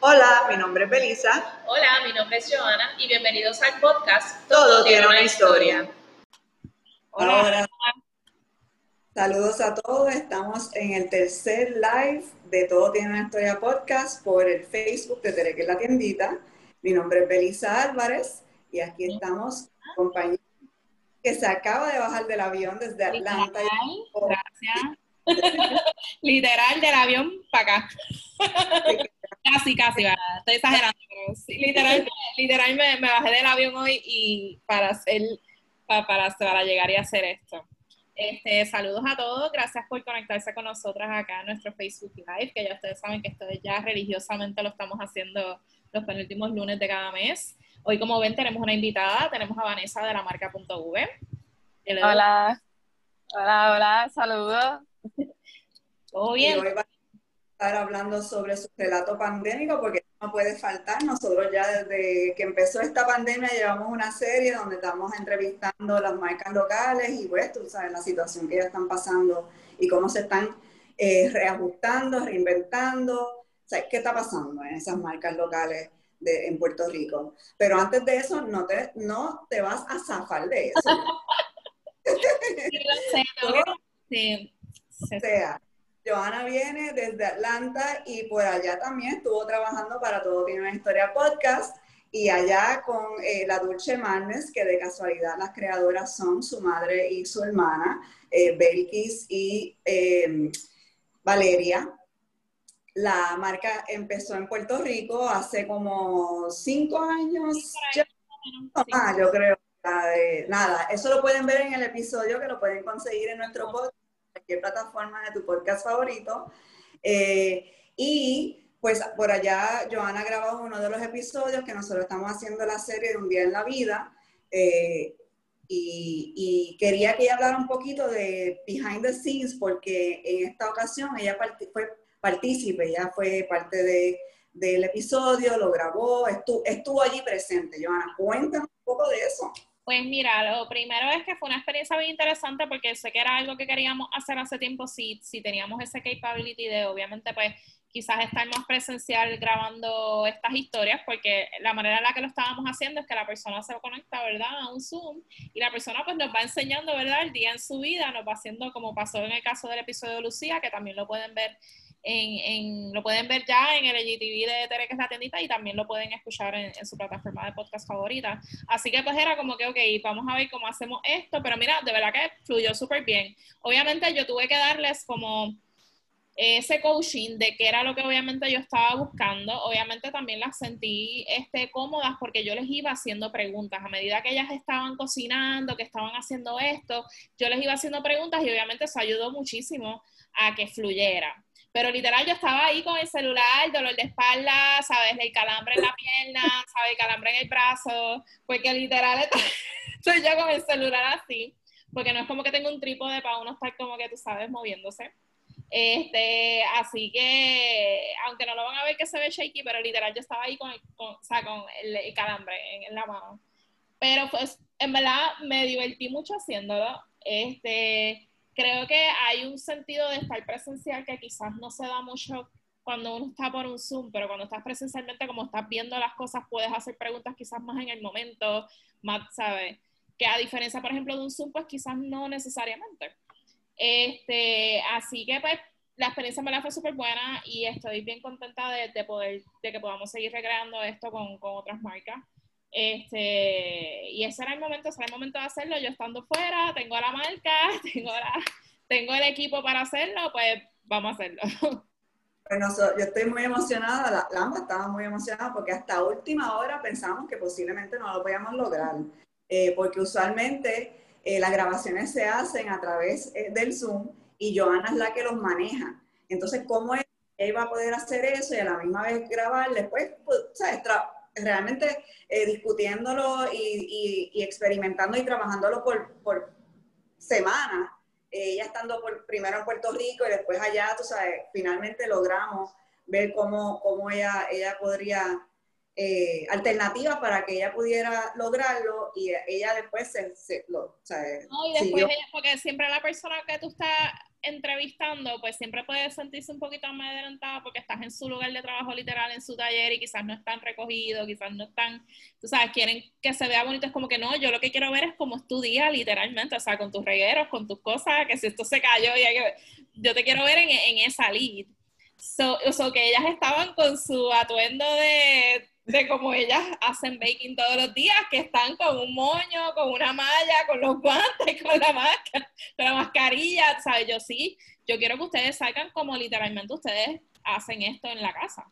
Hola, mi nombre es Belisa. Hola, mi nombre es Joana y bienvenidos al podcast Todo, tiene una historia. Hola. Hola. Saludos a todos. Estamos en el tercer live de Todo tiene una historia podcast por el Facebook de Tere, que es la tiendita. Mi nombre es Belisa Álvarez y aquí estamos compañía que se acaba de bajar del avión desde Atlanta. Literal, gracias. Literal del avión para acá. Casi, casi, ¿verdad? estoy exagerando, pero sí, literal, literal me, me bajé del avión hoy y para hacer, para, para, para llegar y hacer esto. Este, saludos a todos, gracias por conectarse con nosotras acá en nuestro Facebook Live, que ya ustedes saben que esto ya religiosamente lo estamos haciendo los penúltimos lunes de cada mes. Hoy, como ven, tenemos una invitada, tenemos a Vanessa de la marca.v. Hola, hola, hola, saludos. ¿Todo Y bien? Estar hablando sobre su relato pandémico porque no puede faltar. Nosotros ya desde que empezó esta pandemia llevamos una serie donde estamos entrevistando las marcas locales y pues tú sabes la situación que ellas están pasando y cómo se están eh, reajustando, reinventando. O sea, ¿qué está pasando en esas marcas locales de, en Puerto Rico? Pero antes de eso, no te, no te vas a zafar de eso. Sí, lo sé, que- sí, sí, O sea, Joana viene desde Atlanta y por allá también estuvo trabajando para Todo Tiene una Historia Podcast y allá con eh, la Dulce Marnes, que de casualidad las creadoras son su madre y su hermana, eh, Belkis y eh, Valeria. La marca empezó en Puerto Rico hace como cinco años. Ah, yo creo. nada, eso lo pueden ver en el episodio que lo pueden conseguir en nuestro podcast, cualquier plataforma de tu podcast favorito. Eh, y pues por allá Joana grabó uno de los episodios que nosotros estamos haciendo la serie de Un día en la vida. eh, y, quería que ella hablara un poquito de behind the scenes porque en esta ocasión ella fue partícipe, ella fue parte de, del episodio, lo grabó, estuvo, estuvo allí presente. Joana, cuéntanos un poco de eso. Pues mira, lo primero es que fue una experiencia bien interesante porque sé que era algo que queríamos hacer hace tiempo si, si teníamos ese capability de obviamente pues quizás estar más presencial grabando estas historias porque la manera en la que lo estábamos haciendo es que la persona se conecta, ¿verdad? A un Zoom y la persona pues nos va enseñando, ¿verdad? El día en su vida, nos va haciendo como pasó en el caso del episodio de Lucía, que también lo pueden ver en, en- lo pueden ver ya en el IGTV de Tere, que es la tiendita, y también lo pueden escuchar en, en su plataforma de podcast favorita. Así que pues era como que, ok, vamos a ver cómo hacemos esto, pero mira, de verdad que fluyó súper bien. Obviamente yo tuve que darles como ese coaching de qué era lo que obviamente yo estaba buscando. Obviamente también las sentí este, cómodas porque yo les iba haciendo preguntas. A medida que ellas estaban cocinando, que estaban haciendo esto, yo les iba haciendo preguntas y obviamente eso ayudó muchísimo a que fluyera. Pero literal yo estaba ahí con el celular, dolor de espalda, ¿sabes? El calambre en la pierna, ¿sabes? El calambre en el brazo, porque literal estoy yo con el celular así, porque no es como que tengo un trípode para uno estar como que tú sabes moviéndose. Este, así que, aunque no lo van a ver que se ve shaky, pero literal yo estaba ahí con con, o sea, con el, el calambre en, en, la mano. Pero pues, en verdad me divertí mucho haciéndolo. Este, creo que hay un sentido de estar presencial que quizás no se da mucho cuando uno está por un Zoom, pero cuando estás presencialmente, como estás viendo las cosas, puedes hacer preguntas quizás más en el momento, más, ¿sabes? Que a diferencia, por ejemplo, de un Zoom, pues quizás no necesariamente. Este, así que pues la experiencia me la fue súper buena y estoy bien contenta de, de, poder, de que podamos seguir recreando esto con, otras marcas. Este, y ese era el momento, ese era el momento de hacerlo, yo estando fuera, tengo la marca, tengo, la, tengo el equipo para hacerlo, pues vamos a hacerlo. Bueno, so, yo estoy muy emocionada, la, la ambas estaba muy emocionada porque hasta última hora pensamos que posiblemente no lo podíamos lograr, eh, porque usualmente eh, las grabaciones se hacen a través eh, del Zoom y Joana es la que los maneja. Entonces, ¿cómo ella iba a poder hacer eso y a la misma vez grabar? Después, pues, ¿sabes? Realmente eh, discutiéndolo y, y, y, experimentando y trabajándolo por, por semanas. ella estando por, primero en Puerto Rico y después allá, tú sabes, finalmente logramos ver cómo, cómo ella, ella podría eh, alternativas para que ella pudiera lograrlo y ella después se, se lo, o sea, no, y después ella, porque siempre la persona que tú estás entrevistando, pues siempre puede sentirse un poquito amedrentada porque estás en su lugar de trabajo literal, en su taller y quizás no están recogidos, quizás no están, tú sabes, quieren que se vea bonito, es como que no, yo lo que quiero ver es cómo es tu día literalmente, o sea, con tus regueros, con tus cosas, que si esto se cayó, y que, yo te quiero ver en, en esa lead. So, so, que ellas estaban con su atuendo de de cómo ellas hacen baking todos los días, que están con un moño, con una malla, con los guantes, con la máscara, mascarilla, ¿sabes? Yo sí, yo quiero que ustedes salgan como literalmente ustedes hacen esto en la casa.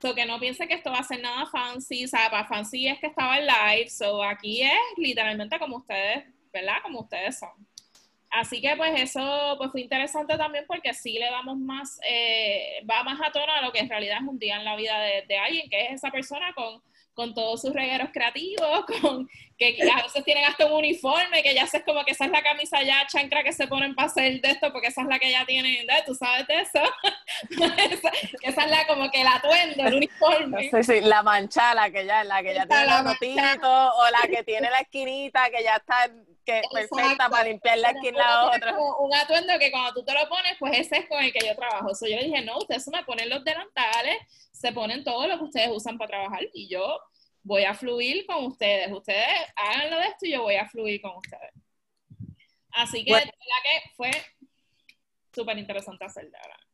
So que no piense que esto va a ser nada fancy, sea, para fancy es que estaba en live, so aquí es literalmente como ustedes, ¿verdad? Como ustedes son. Así que pues eso pues fue interesante también porque sí le damos más, eh, va más a tono a lo que en realidad es un día en la vida de, alguien, que es esa persona con, con todos sus regueros creativos, con que, a veces tienen hasta un uniforme, que ya sé como que esa es la camisa ya chancra que se ponen para hacer de esto, porque esa es la que ya tienen, ¿tú sabes de eso? esa, esa, es la como que el atuendo, el uniforme. Sí, sí, la manchala que ya, la que ya tiene la notito, o la que tiene la esquinita, que ya está que perfecta para limpiar la esquina la otra. Un atuendo que cuando tú te lo pones, pues ese es con el que yo trabajo. So, yo le dije, no, ustedes me ponen los delantales, se ponen todo lo que ustedes usan para trabajar y yo voy a fluir con ustedes. Ustedes háganlo de esto y yo voy a fluir con ustedes. Así que, la que fue súper interesante hacer, de verdad.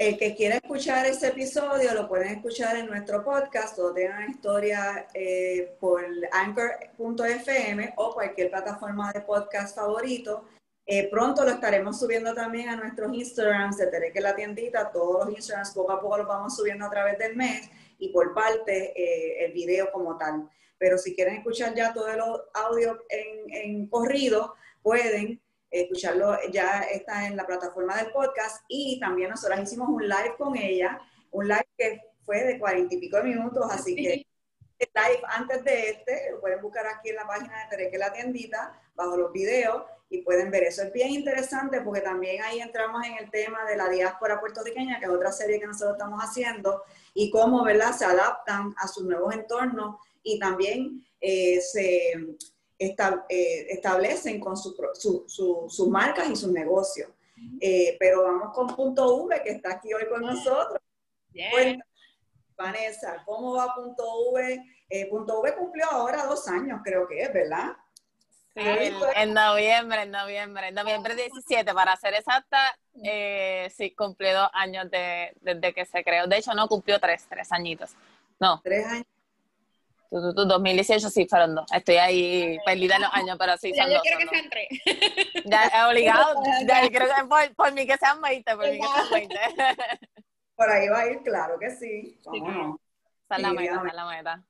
El que quiera escuchar ese episodio lo pueden escuchar en nuestro podcast, tiene una historia eh, por anchor.fm o cualquier plataforma de podcast favorito. Eh, pronto lo estaremos subiendo también a nuestros Instagrams de Tereque la tiendita. Todos los Instagrams poco a poco los vamos subiendo a través del mes y por parte eh, el video como tal. Pero si quieren escuchar ya todo el audio en, en corrido, pueden escucharlo, ya está en la plataforma del podcast y también nosotros hicimos un live con ella, un live que fue de cuarenta y pico de minutos, así que el live antes de este, lo pueden buscar aquí en la página de Tereque la tiendita, bajo los videos, y pueden ver eso. Es bien interesante porque también ahí entramos en el tema de la diáspora puertorriqueña, que es otra serie que nosotros estamos haciendo, y cómo, ¿verdad?, se adaptan a sus nuevos entornos y también eh, se eh, establecen con su, sus marcas y sus negocios. Eh, pero vamos con Punto V, que está aquí hoy con nosotros. Vanessa, ¿cómo va Punto V? Eh, Punto V cumplió ahora dos años, creo que es, ¿verdad? Sí, en noviembre, en noviembre, en noviembre 17, para ser exacta, sí, cumplió dos años de, desde que se creó. De hecho, no cumplió tres, tres añitos. No. Tres años. 2018 sí fueron dos. Estoy ahí perdida en los años, pero sí son yo quiero que sean tres. Ya, es obligado. ya, creo que por, por, mí que sean 20, por mí que sean 20. por ahí va a ir, claro que sí. Vamos. Esa es la meta, esa es la meta.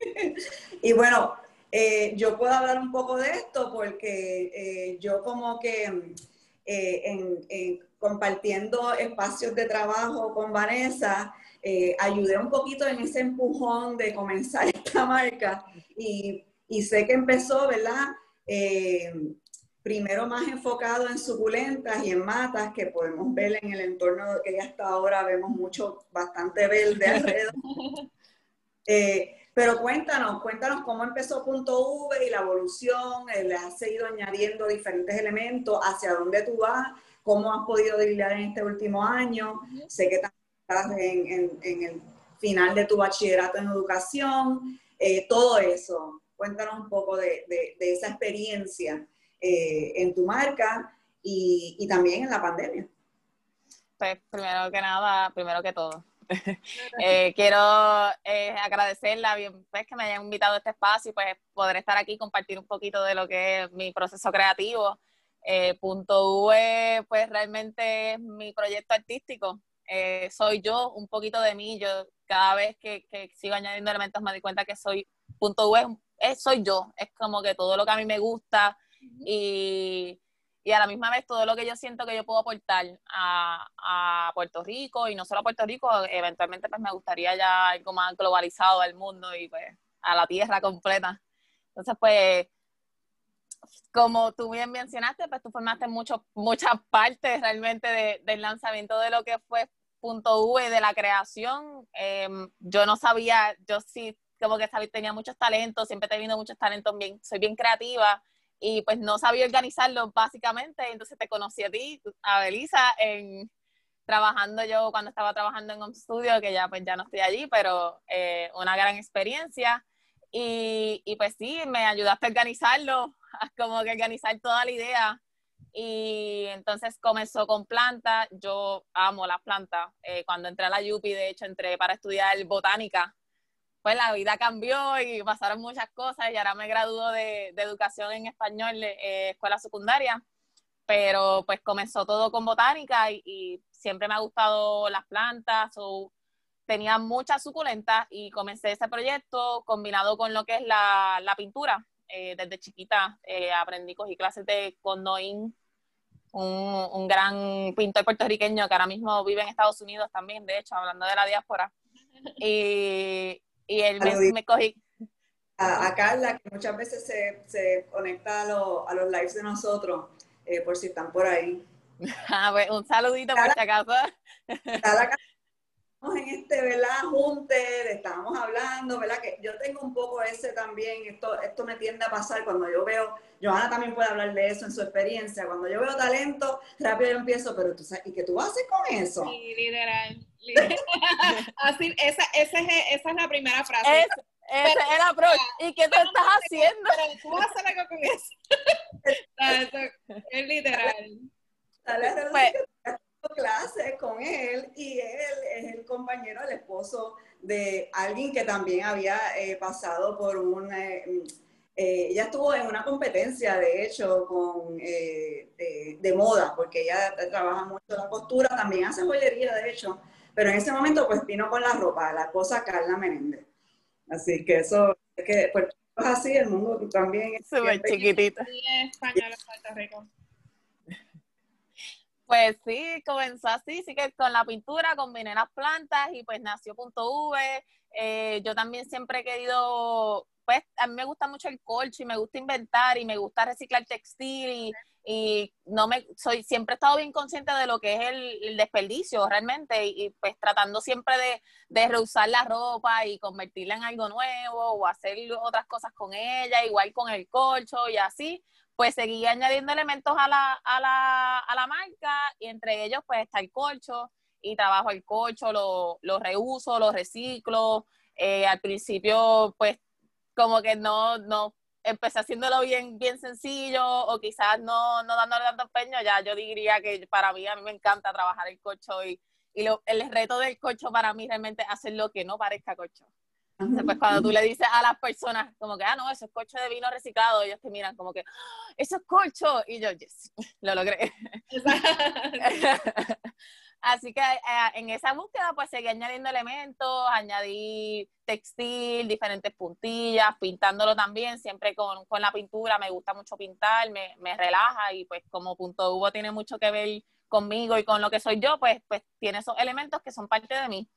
y bueno, eh, yo puedo hablar un poco de esto porque eh, yo como que eh, en, en, compartiendo espacios de trabajo con Vanessa, eh, ayudé un poquito en ese empujón de comenzar esta marca y, y sé que empezó, ¿verdad? Eh, primero más enfocado en suculentas y en matas, que podemos ver en el entorno que hasta ahora vemos mucho, bastante verde alrededor. Eh, pero cuéntanos, cuéntanos cómo empezó Punto V y la evolución, le has seguido añadiendo diferentes elementos, hacia dónde tú vas, cómo has podido lidiar en este último año. Sé que también en, el final de tu bachillerato en educación, eh, todo eso. Cuéntanos un poco de, esa experiencia eh, en tu marca y, también en la pandemia. Pues primero que nada, primero que todo, eh, quiero agradecerla pues, que me hayan invitado a este espacio y pues poder estar aquí y compartir un poquito de lo que es mi proceso creativo. punto V, pues realmente es mi proyecto artístico. Eh, soy yo, un poquito de mí. Yo cada vez que, sigo añadiendo elementos me doy cuenta que soy punto web, soy yo. Es como que todo lo que a mí me gusta y, a la misma vez todo lo que yo siento que yo puedo aportar a, Puerto Rico y no solo a Puerto Rico, eventualmente pues me gustaría ya algo más globalizado al mundo y pues a la tierra completa. Entonces pues como tú bien mencionaste, pues tú formaste mucho, muchas partes realmente del lanzamiento de lo que fue punto V de la creación, em, yo no sabía, yo sí como que sabía, tenía muchos talentos, siempre he tenido muchos talentos, bien, soy bien creativa, y pues no sabía organizarlo básicamente, entonces te conocí a ti, a Belisa, en trabajando yo cuando estaba trabajando en un estudio, que ya pues ya no estoy allí, pero eh, una gran experiencia. Y, y, pues sí, me ayudaste a organizarlo, como que organizar toda la idea. Y entonces comenzó con plantas, yo amo las plantas. Eh, cuando entré a la UPI, de hecho, entré para estudiar botánica. Pues la vida cambió y pasaron muchas cosas y ahora me graduó de, educación en español, eh, escuela secundaria pero pues comenzó todo con botánica y, siempre me ha gustado las plantas, tenía muchas suculentas y comencé ese proyecto combinado con lo que es la, pintura. Eh, desde chiquita eh, aprendí, cogí clases de con un, un, gran pintor puertorriqueño que ahora mismo vive en Estados Unidos también, de hecho, hablando de la diáspora. Y, y él me, cogí... A, Carla, que muchas veces se, se conecta a, a los lives de nosotros eh, por si están por ahí. Ah, pues, un saludito por si acaso. En este, ¿verdad? Junte, estábamos hablando, ¿verdad? Que yo tengo un poco ese también, esto, esto me tiende a pasar cuando yo veo, Johanna también puede hablar de eso en su experiencia, cuando yo veo talento, rápido yo empiezo, pero tú sabes, ¿y qué tú haces con eso? Sí, literal. Así, esa, esa, es, esa es la primera frase. Ese es el approach. ¿Y qué tú estás haciendo? Pero tú vas a hacer algo con eso. es literal. Pues, clase con él y él es el compañero, el esposo de alguien que también había eh, pasado por un... Eh, eh, ella estuvo en una competencia, de hecho, con, de, de, moda, porque ella trabaja mucho la costura, también hace joyería, de hecho, pero en ese momento pues vino con la ropa, la cosa Carla Menéndez. Así que eso, es que Puerto Rico es así, el mundo también es súper chiquitito. español en Puerto Rico. Pues sí, comenzó así, sí que con la pintura combiné las plantas y pues nació Punto V. Eh, yo también siempre he querido, pues a mí me gusta mucho el colcho y me gusta inventar y me gusta reciclar textil y y no me soy siempre he estado bien consciente de lo que es el, desperdicio realmente y, pues tratando siempre de, de, reusar la ropa y convertirla en algo nuevo o hacer otras cosas con ella, igual con el colcho y así, pues seguí añadiendo elementos a la, a la, a la marca y entre ellos pues está el colcho y trabajo el colcho, lo, lo reuso, lo reciclo. Eh, al principio pues como que no, no empecé haciéndolo bien, bien sencillo o quizás no, no dándole tanto empeño, ya yo diría que para mí, a mí me encanta trabajar el cocho y, y lo, el reto del cocho para mí realmente es hacer lo que no parezca cocho. Entonces, pues cuando tú le dices a las personas como que, ah, no, eso es cocho de vino reciclado, ellos te miran como que, ah, eso es cocho. Y yo, yes, lo logré. Así que eh, en esa búsqueda pues seguí añadiendo elementos, añadí textil, diferentes puntillas, pintándolo también, siempre con, con la pintura, me gusta mucho pintar, me, me, relaja y pues como punto Hugo tiene mucho que ver conmigo y con lo que soy yo, pues, pues tiene esos elementos que son parte de mí.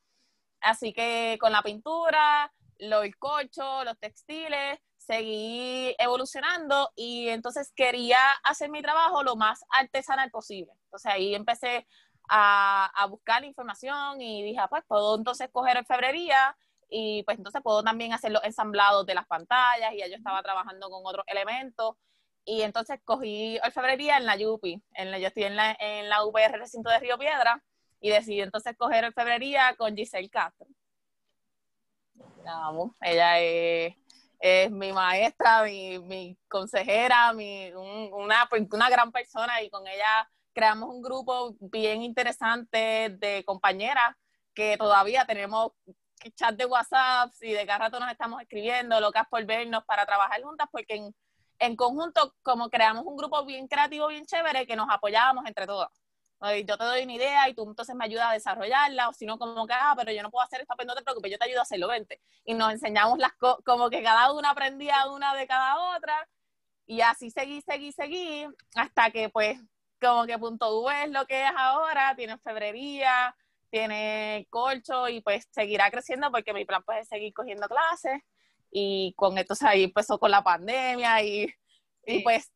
Así que con la pintura, lo, el cocho, los textiles, seguí evolucionando y entonces quería hacer mi trabajo lo más artesanal posible. Entonces ahí empecé a, a buscar información y dije, ah, pues puedo entonces coger orfebrería y pues entonces puedo también hacer los ensamblados de las pantallas y ya yo estaba trabajando con otros elementos y entonces cogí orfebrería en la UPI, en la, yo estoy en la, en la UPR recinto de Río Piedra y decidí entonces coger orfebrería con Giselle Castro. Vamos, ella es, es, mi maestra, mi, mi consejera, mi, una, una gran persona y con ella creamos un grupo bien interesante de compañeras que todavía tenemos chat de WhatsApp y de cada rato nos estamos escribiendo, locas por vernos para trabajar juntas, porque en, en conjunto como creamos un grupo bien creativo, bien chévere, que nos apoyábamos entre todas. Yo te doy una idea y tú entonces me ayudas a desarrollarla, o si no, como que, ah, pero yo no puedo hacer esto, pero pues no te preocupes, yo te ayudo a hacerlo, vente. Y nos enseñamos las cosas, como que cada una aprendía una de cada otra, y así seguí, seguí, seguí, hasta que pues como que Punto U es lo que es ahora, tiene febrería, tiene colcho y pues seguirá creciendo porque mi plan pues es seguir cogiendo clases y con esto ahí empezó con la pandemia y, y pues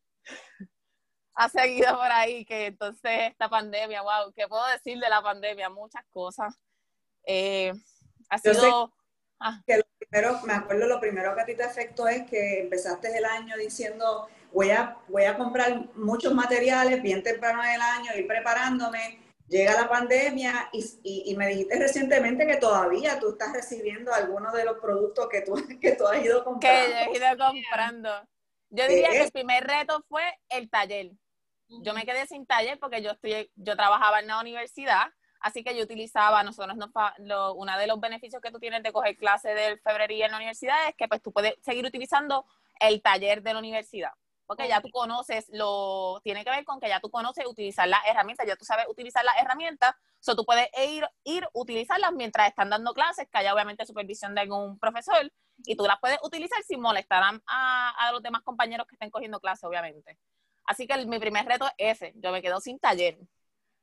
ha seguido por ahí que entonces esta pandemia, wow, ¿qué puedo decir de la pandemia? Muchas cosas. Eh, ha sido... Ah. que lo primero, me acuerdo lo primero que a ti te afectó es que empezaste el año diciendo voy a, voy a comprar muchos materiales bien temprano en el año, ir preparándome. Llega la pandemia y, me dijiste recientemente que todavía tú estás recibiendo algunos de los productos que tú, que tú has ido comprando. Que yo he ido comprando. Yo diría que el primer reto fue el taller. Yo me quedé sin taller porque yo estoy, yo trabajaba en la universidad, así que yo utilizaba, nosotros nos, lo, uno de los beneficios que tú tienes de coger clase del febrería en la universidad es que pues tú puedes seguir utilizando el taller de la universidad porque ya tú conoces lo, tiene que ver con que ya tú conoces utilizar las herramientas, ya tú sabes utilizar las herramientas, so tú puedes ir, ir, utilizarlas mientras están dando clases, que haya obviamente supervisión de algún profesor, y tú las puedes utilizar sin molestar a, a los demás compañeros que estén cogiendo clases, obviamente. Así que mi primer reto es ese, yo me quedo sin taller.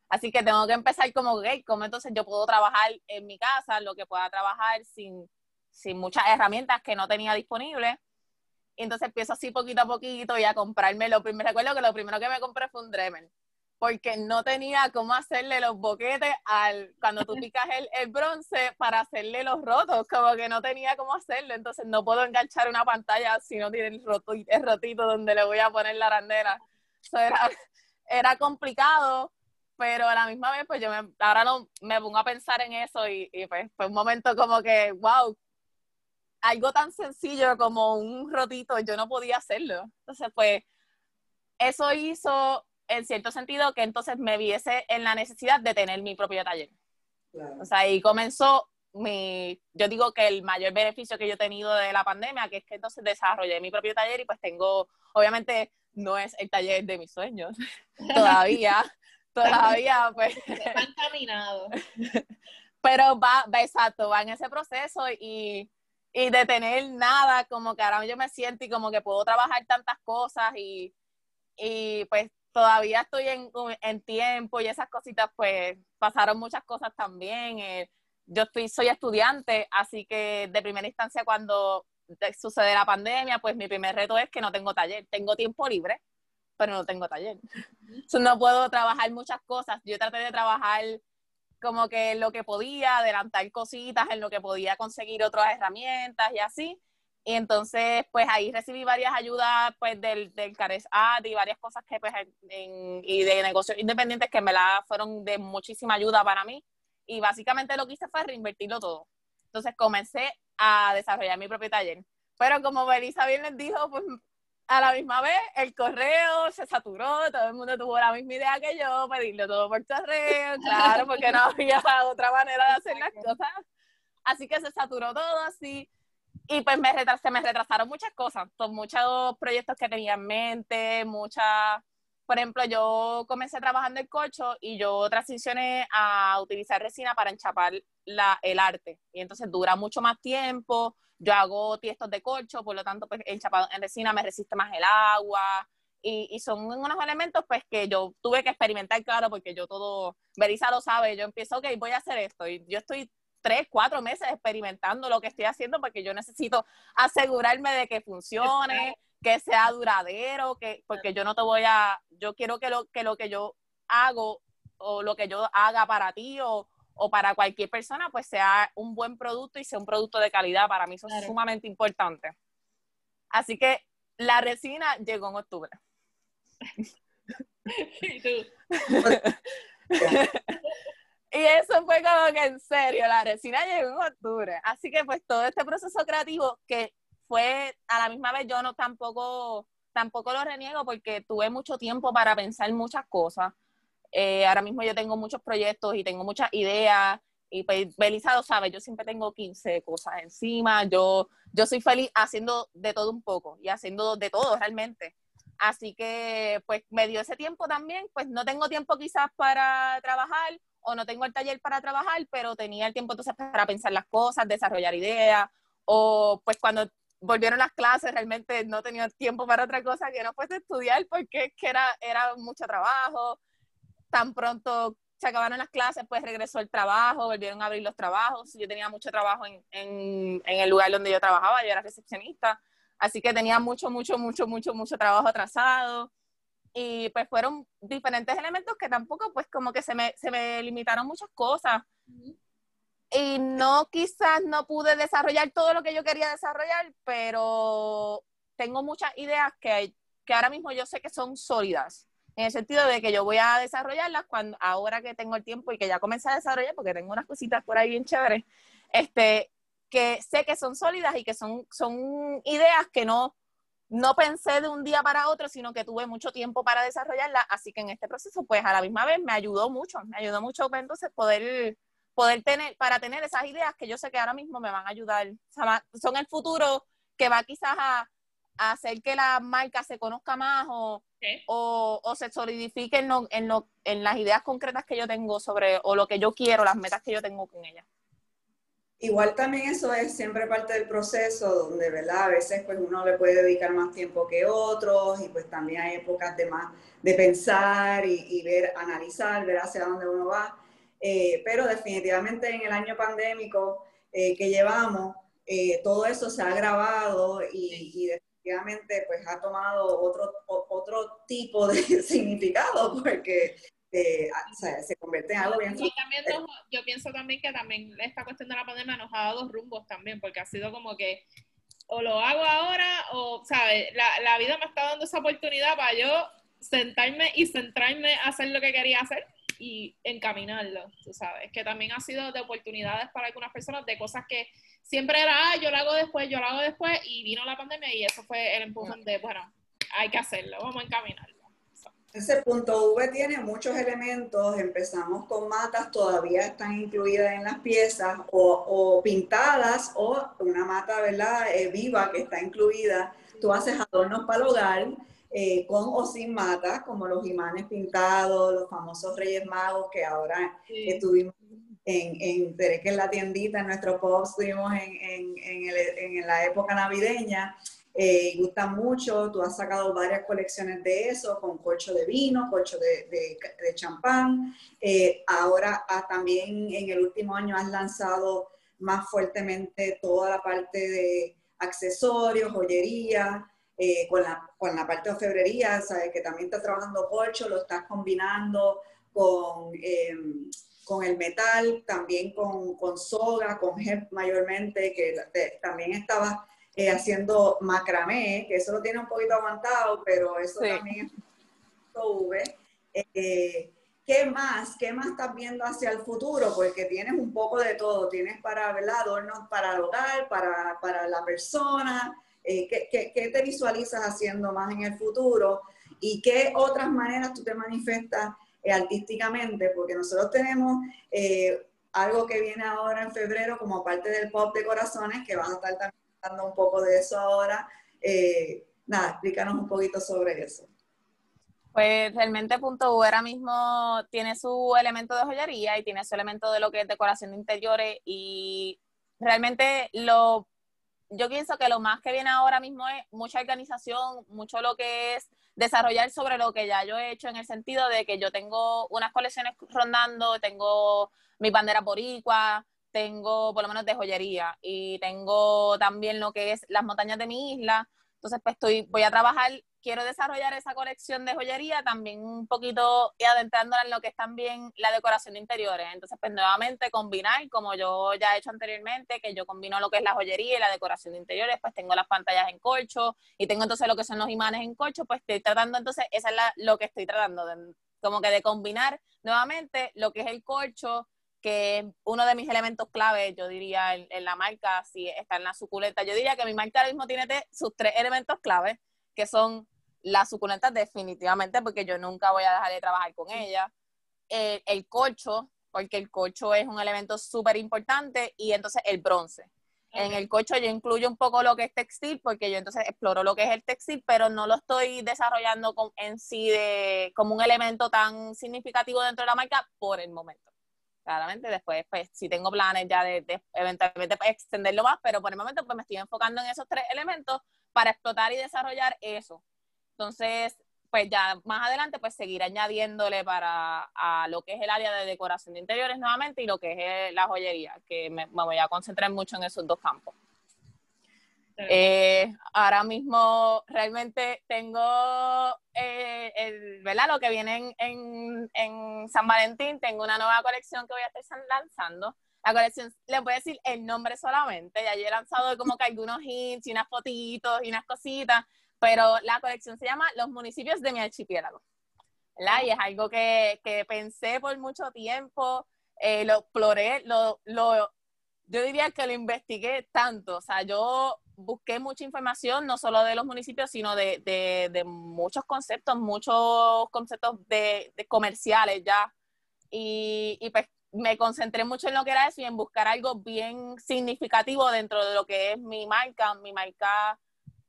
Así que tengo que empezar como, gay, como entonces yo puedo trabajar en mi casa, lo que pueda trabajar sin, sin muchas herramientas que no tenía disponibles entonces empiezo así poquito a poquito y a comprarme lo primero. Recuerdo que lo primero que me compré fue un Dremel, porque no tenía cómo hacerle los boquetes al cuando tú picas el, el, bronce para hacerle los rotos, como que no tenía cómo hacerlo. Entonces no puedo enganchar una pantalla si no tiene el, roto, el rotito donde le voy a poner la arandera. Eso era, era complicado, pero a la misma vez, pues yo me, ahora no, me pongo a pensar en eso y, y pues fue un momento como que, wow, algo tan sencillo como un rotito, yo no podía hacerlo. Entonces, pues, eso hizo, en cierto sentido, que entonces me viese en la necesidad de tener mi propio taller. O sea, ahí comenzó mi, yo digo que el mayor beneficio que yo he tenido de la pandemia, que es que entonces desarrollé mi propio taller y pues tengo, obviamente, no es el taller de mis sueños, todavía, todavía, pues. Está encaminado. Pero va, va, exacto, va en ese proceso y y de tener nada, como que ahora yo me siento y como que puedo trabajar tantas cosas y, y pues todavía estoy en, en, tiempo y esas cositas, pues pasaron muchas cosas también. Eh, yo estoy, soy estudiante, así que de primera instancia cuando sucede la pandemia, pues mi primer reto es que no tengo taller. Tengo tiempo libre, pero no tengo taller. no puedo trabajar muchas cosas. Yo traté de trabajar como que lo que podía, adelantar cositas, en lo que podía conseguir otras herramientas y así. Y entonces, pues ahí recibí varias ayudas pues del, del CARES y varias cosas que pues en, y de negocios independientes que me la fueron de muchísima ayuda para mí. Y básicamente lo que hice fue reinvertirlo todo. Entonces comencé a desarrollar mi propio taller. Pero como Belisa bien les dijo, pues a la misma vez el correo se saturó, todo el mundo tuvo la misma idea que yo, pedirlo todo por correo, claro, porque no había otra manera de hacer las cosas. Así que se saturó todo así. Y pues me se me retrasaron muchas cosas, muchos proyectos que tenía en mente, muchas, por ejemplo, yo comencé trabajando en cocho y yo transicioné a utilizar resina para enchapar la, el arte. Y entonces dura mucho más tiempo, yo hago tiestos de corcho, por lo tanto, pues el chapado en resina me resiste más el agua. Y, y, son unos elementos pues que yo tuve que experimentar, claro, porque yo todo, Berisa lo sabe, yo empiezo, ok, voy a hacer esto. Y yo estoy tres, cuatro meses experimentando lo que estoy haciendo porque yo necesito asegurarme de que funcione, que sea duradero, que, porque yo no te voy a, yo quiero que lo que, lo que yo hago o lo que yo haga para ti o, o para cualquier persona, pues sea un buen producto y sea un producto de calidad. Para mí eso es sumamente importante. Así que la resina llegó en octubre. ¿Y eso fue como que en serio, la resina llegó en octubre. Así que pues todo este proceso creativo que fue a la misma vez yo no tampoco tampoco lo reniego porque tuve mucho tiempo para pensar muchas cosas eh, ahora mismo yo tengo muchos proyectos y tengo muchas ideas. Y pues Belisa yo siempre tengo 15 cosas encima. Yo, yo soy feliz haciendo de todo un poco y haciendo de todo realmente. Así que pues me dio ese tiempo también. Pues no tengo tiempo quizás para trabajar o no tengo el taller para trabajar, pero tenía el tiempo entonces para pensar las cosas, desarrollar ideas. O pues cuando volvieron las clases, realmente no tenía tiempo para otra cosa que no fuese estudiar porque es que era, era mucho trabajo tan pronto se acabaron las clases, pues regresó el trabajo, volvieron a abrir los trabajos. Yo tenía mucho trabajo en, en, en, el lugar donde yo trabajaba, yo era recepcionista, así que tenía mucho, mucho, mucho, mucho, mucho trabajo atrasado. Y pues fueron diferentes elementos que tampoco, pues como que se me, se me limitaron muchas cosas. Y no, quizás no pude desarrollar todo lo que yo quería desarrollar, pero tengo muchas ideas que que ahora mismo yo sé que son sólidas, en el sentido de que yo voy a desarrollarlas cuando, ahora que tengo el tiempo y que ya comencé a desarrollar, porque tengo unas cositas por ahí bien chéveres, este, que sé que son sólidas y que son, son ideas que no, no pensé de un día para otro, sino que tuve mucho tiempo para desarrollarlas, así que en este proceso, pues a la misma vez me ayudó mucho, me ayudó mucho pues, entonces poder, poder tener, para tener esas ideas que yo sé que ahora mismo me van a ayudar, son el futuro que va quizás a, hacer que la marca se conozca más o, o, se solidifique en, en, en las ideas concretas que yo tengo sobre, o lo que yo quiero, las metas que yo tengo con ella. Igual también eso es siempre parte del proceso donde, ¿verdad? A veces pues uno le puede dedicar más tiempo que otros y pues también hay épocas de más de pensar y, ver, analizar, ver hacia dónde uno va. Eh, pero definitivamente en el año pandémico eh, que llevamos, eh, todo eso se ha agravado y, y definitivamente pues ha tomado otro, otro tipo de significado porque eh, se convierte en algo bien. Y también yo pienso también que también esta cuestión de la pandemia nos ha dado rumbos también, porque ha sido como que o lo hago ahora o, ¿sabes? La, la vida me está dando esa oportunidad para yo sentarme y centrarme a hacer lo que quería hacer y encaminarlo, tú sabes, que también ha sido de oportunidades para algunas personas, de cosas que siempre era, ah, yo lo hago después, yo lo hago después, y vino la pandemia y eso fue el empujón de, bueno, hay que hacerlo, vamos a encaminarlo. Ese punto V tiene muchos elementos, empezamos con matas, todavía están incluidas en las piezas o, pintadas o una mata, ¿verdad? Eh, viva que está incluida. Tú haces adornos para el hogar eh, con o sin matas, como los imanes pintados, los famosos Reyes Magos que ahora estuvimos en, en, que en la tiendita, en nuestro post, estuvimos en, en, en, la época navideña, eh, gusta mucho, tú has sacado varias colecciones de eso, con corcho de vino, corcho de, de, champán, eh, ahora ah, también en el último año has lanzado más fuertemente toda la parte de accesorios, joyería, eh, con, la, con la parte de orfebrería, sabes que también estás trabajando corcho, lo estás combinando con em, con el metal, también con, con soga, con hemp mayormente, que también estaba eh, haciendo macramé, que eso lo tiene un poquito aguantado, pero eso también es V. Eh, ¿Qué más? ¿Qué más estás viendo hacia el futuro? Porque tienes un poco de todo. Tienes para, ¿verdad? Adornos para el hogar, para, para la persona. Eh, ¿qué, qué, qué, te visualizas haciendo más en el futuro? ¿Y qué otras maneras tú te manifiestas eh, artísticamente, porque nosotros tenemos eh, algo que viene ahora en febrero como parte del pop de corazones, que van a estar también hablando un poco de eso ahora. Nada, explícanos un poquito sobre eso. Pues realmente Punto U ahora mismo tiene su elemento de joyería y tiene su elemento de lo que es decoración de interiores y realmente lo yo pienso que lo más que viene ahora mismo es mucha organización, mucho lo que es desarrollar sobre lo que ya yo he hecho en el sentido de que yo tengo unas colecciones rondando, tengo mi bandera boricua, tengo por lo menos de joyería y tengo también lo que es las montañas de mi isla. Entonces, pues estoy, voy a trabajar quiero desarrollar esa colección de joyería también un poquito y adentrándola en lo que es también la decoración de interiores. Entonces, pues nuevamente combinar, como yo ya he hecho anteriormente, que yo combino lo que es la joyería y la decoración de interiores, pues tengo las pantallas en colcho y tengo entonces lo que son los imanes en colcho, pues estoy tratando entonces, esa es la, lo que estoy tratando, como que de combinar nuevamente lo que es el colcho, que es uno de mis elementos clave, yo diría, en, la marca, si está en la suculenta. Yo diría que mi marca ahora mismo tiene sus tres elementos clave, que son la suculenta definitivamente, porque yo nunca voy a dejar de trabajar con ella. El, el colcho, porque el colcho es un elemento súper importante, y entonces el bronce. En el colcho yo incluyo un poco lo que es textil, porque yo entonces exploro lo que es el textil, pero no lo estoy desarrollando en sí de, como un elemento tan significativo dentro de la marca por el momento. Claramente después, pues, si tengo planes ya de, de eventualmente pues, extenderlo más, pero por el momento pues me estoy enfocando en esos tres elementos para explotar y desarrollar eso. Entonces, pues ya más adelante, pues seguir añadiéndole para a lo que es el área de decoración de interiores nuevamente y lo que es la joyería, que me, voy a concentrar mucho en esos dos campos. Eh, ahora mismo realmente tengo eh, el, ¿verdad? lo que viene en, en, San Valentín, tengo una nueva colección que voy a estar lanzando. La colección, les voy a decir el nombre solamente, ya yo he lanzado como que algunos hints y unas fotitos y unas cositas, pero la colección se llama Los municipios de mi archipiélago. ¿verdad? Y es algo que, que pensé por mucho tiempo, eh, lo exploré, lo, lo, yo diría que lo investigué tanto, o sea, yo busqué mucha información, no solo de los municipios, sino de, de, de muchos conceptos, muchos conceptos de, de comerciales ya, y, y, pues me concentré mucho en lo que era eso y en buscar algo bien significativo dentro de lo que es mi marca, mi marca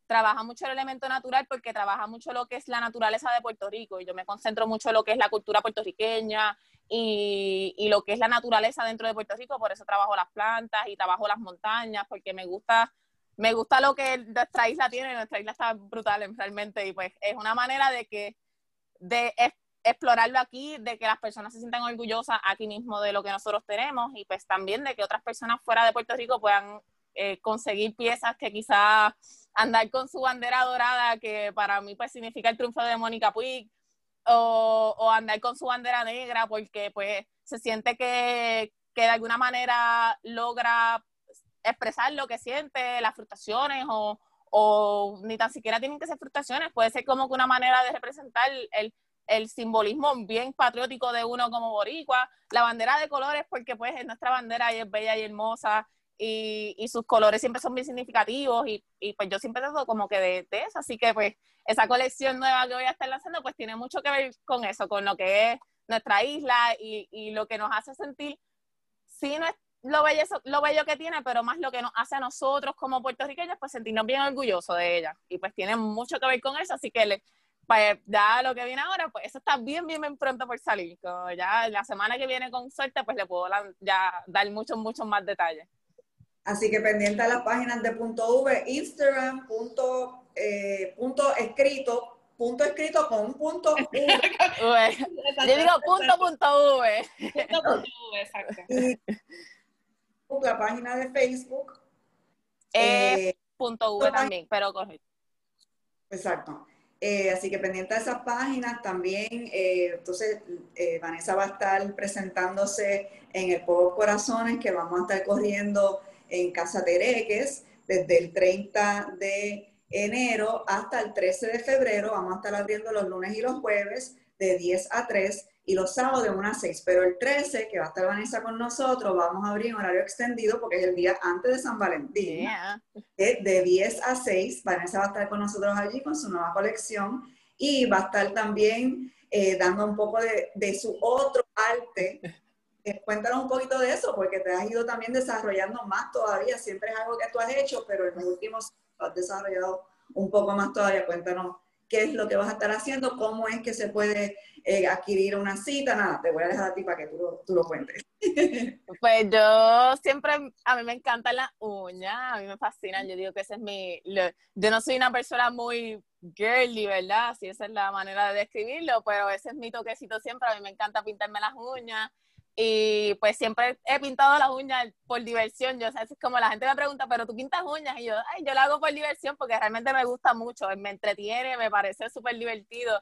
trabaja mucho el elemento natural porque trabaja mucho lo que es la naturaleza de Puerto Rico y yo me concentro mucho en lo que es la cultura puertorriqueña y, y, lo que es la naturaleza dentro de Puerto Rico, por eso trabajo las plantas y trabajo las montañas porque me gusta me gusta lo que nuestra isla tiene, nuestra isla está brutal realmente y pues es una manera de que de explorarlo aquí, de que las personas se sientan orgullosas aquí mismo de lo que nosotros tenemos y pues también de que otras personas fuera de Puerto Rico puedan eh, conseguir piezas que quizás andar con su bandera dorada, que para mí pues significa el triunfo de Mónica Puig, o, andar con su bandera negra, porque pues se siente que, que de alguna manera logra expresar lo que siente, las frustraciones, o, o ni tan siquiera tienen que ser frustraciones, puede ser como que una manera de representar el, el simbolismo bien patriótico de uno como boricua, la bandera de colores, porque pues es nuestra bandera y es bella y hermosa, y, y, sus colores siempre son bien significativos y, y pues yo siempre trato como que de, eso, así que pues esa colección nueva que voy a estar lanzando pues tiene mucho que ver con eso, con lo que es nuestra isla y, y lo que nos hace sentir, sí, no es lo bello, lo bello que tiene, pero más lo que nos hace a nosotros como puertorriqueños, pues sentirnos bien orgullosos de ella. Y pues tiene mucho que ver con eso, así que le, pues ya lo que viene ahora, pues eso está bien, bien, bien pronto por salir. Como ya la semana que viene con suerte, pues le puedo ya dar muchos, muchos más detalles. Así que pendiente a las páginas de punto V, Instagram, punto, eh, punto escrito, punto escrito con punto V. Yo digo punto punto V. Punto punto V, exacto. Y la página de Facebook. Eh, eh, punto V también, pero correcto. Exacto. Eh, así que pendiente de esas páginas también, eh, entonces eh, Vanessa va a estar presentándose en el Pueblo Corazones que vamos a estar corriendo en Casa Tereques desde el 30 de enero hasta el 13 de febrero. Vamos a estar abriendo los lunes y los jueves de 10 a 3 y los sábados de 1 a 6. Pero el 13, que va a estar Vanessa con nosotros, vamos a abrir un horario extendido porque es el día antes de San Valentín. Yeah. De 10 a 6, Vanessa va a estar con nosotros allí con su nueva colección y va a estar también eh, dando un poco de, de su otro arte cuéntanos un poquito de eso, porque te has ido también desarrollando más todavía. Siempre es algo que tú has hecho, pero en los últimos has desarrollado un poco más todavía. Cuéntanos qué es lo que vas a estar haciendo, cómo es que se puede eh, adquirir una cita. Nada, te voy a dejar a ti para que tú lo, tú lo cuentes. Pues yo siempre, a mí me encantan las uñas, a mí me fascinan. Yo digo que ese es mi. Yo no soy una persona muy girly, ¿verdad? Si esa es la manera de describirlo, pero ese es mi toquecito siempre. A mí me encanta pintarme las uñas. Y pues siempre he pintado las uñas por diversión. Yo, o sea, es como la gente me pregunta, pero tú pintas uñas. Y yo, ay, yo lo hago por diversión porque realmente me gusta mucho, me entretiene, me parece súper divertido.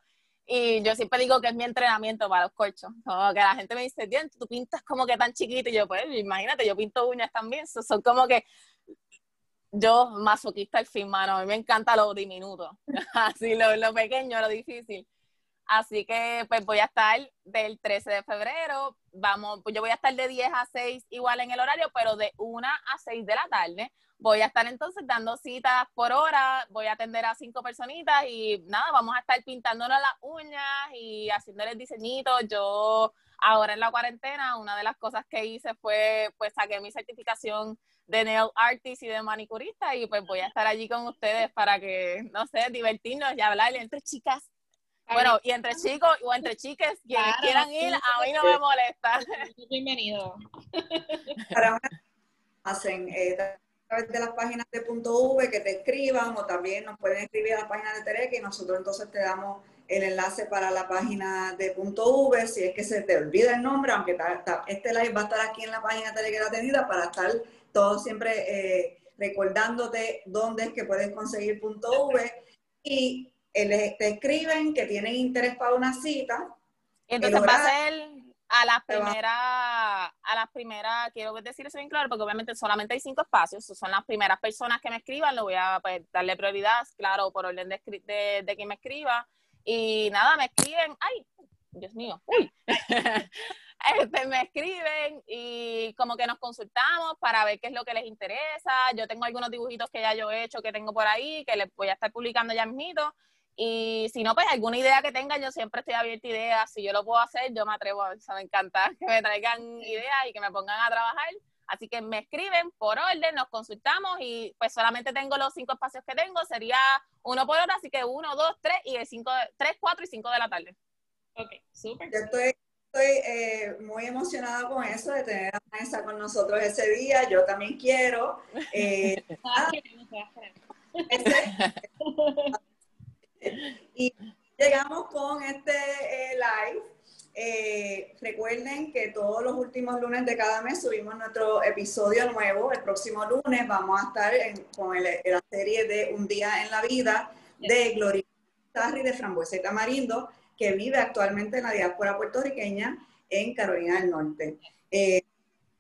Y yo siempre digo que es mi entrenamiento para los corchos. Como que la gente me dice, bien, tú pintas como que tan chiquito. Y yo, pues, imagínate, yo pinto uñas también. So, son como que yo, masoquista al fin, mano. A mí me encanta lo diminuto. Así, lo, lo pequeño, lo difícil. Así que pues voy a estar del 13 de febrero, vamos, yo voy a estar de 10 a 6 igual en el horario, pero de 1 a 6 de la tarde. Voy a estar entonces dando citas por hora, voy a atender a cinco personitas y nada, vamos a estar pintándonos las uñas y haciéndoles diseñitos. Yo ahora en la cuarentena, una de las cosas que hice fue, pues saqué mi certificación de nail artist y de manicurista y pues voy a estar allí con ustedes para que, no sé, divertirnos y hablar entre chicas bueno, y entre chicos o entre chiques, quienes quieran ir, a mí no me molesta. Bienvenido. Para hacen eh, a través de las páginas de punto V que te escriban o también nos pueden escribir a la página de Tereque y nosotros entonces te damos el enlace para la página de punto V si es que se te olvida el nombre, aunque este live va a estar aquí en la página de Tereque la Tenida para estar todo siempre eh, recordándote dónde es que puedes conseguir punto V y te escriben que tienen interés para una cita. Entonces va a ser a las primeras, a las primeras, quiero decir eso bien claro, porque obviamente solamente hay cinco espacios, son las primeras personas que me escriban, lo voy a pues, darle prioridad, claro, por orden de, de, de quien me escriba. Y nada, me escriben, ay, Dios mío, uy. Este, me escriben y como que nos consultamos para ver qué es lo que les interesa. Yo tengo algunos dibujitos que ya yo he hecho, que tengo por ahí, que les voy a estar publicando ya mismito. Y si no, pues alguna idea que tengan, yo siempre estoy abierta a ideas. Si yo lo puedo hacer, yo me atrevo. O sea, me encanta que me traigan ideas y que me pongan a trabajar. Así que me escriben por orden, nos consultamos y pues solamente tengo los cinco espacios que tengo. Sería uno por hora, así que uno, dos, tres y de cinco, tres, cuatro y cinco de la tarde. Ok, súper. Yo estoy, estoy eh, muy emocionada con eso de tener a Vanessa con nosotros ese día. Yo también quiero. Eh, ah, y llegamos con este eh, live. Eh, recuerden que todos los últimos lunes de cada mes subimos nuestro episodio nuevo. El próximo lunes vamos a estar con la serie de Un día en la vida de Gloria Tarri de Frambuesa y Tamarindo, que vive actualmente en la diáspora puertorriqueña en Carolina del Norte. Eh,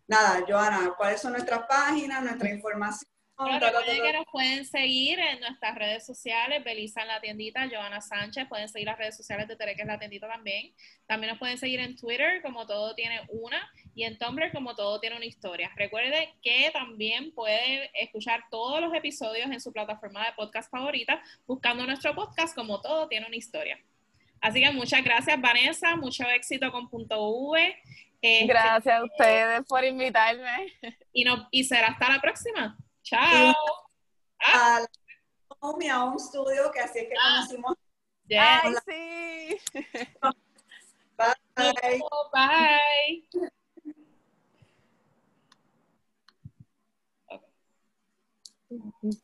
nada, Joana, ¿cuáles son nuestras páginas, nuestra información? Recuerden que nos pueden seguir en nuestras redes sociales, Belisa en la tiendita, Joana Sánchez, pueden seguir las redes sociales de Tere, que es la tiendita también. También nos pueden seguir en Twitter, como todo tiene una, y en Tumblr, como todo tiene una historia. Recuerde que también puede escuchar todos los episodios en su plataforma de podcast favorita, buscando nuestro podcast, como todo tiene una historia. Así que muchas gracias, Vanessa, mucho éxito con Punto V. Este, gracias a ustedes por invitarme. Y, no, y será hasta la próxima. Chao. Ah. A, un estudio que así es que ah. conocimos. Ay, sí. Bye. bye. Okay.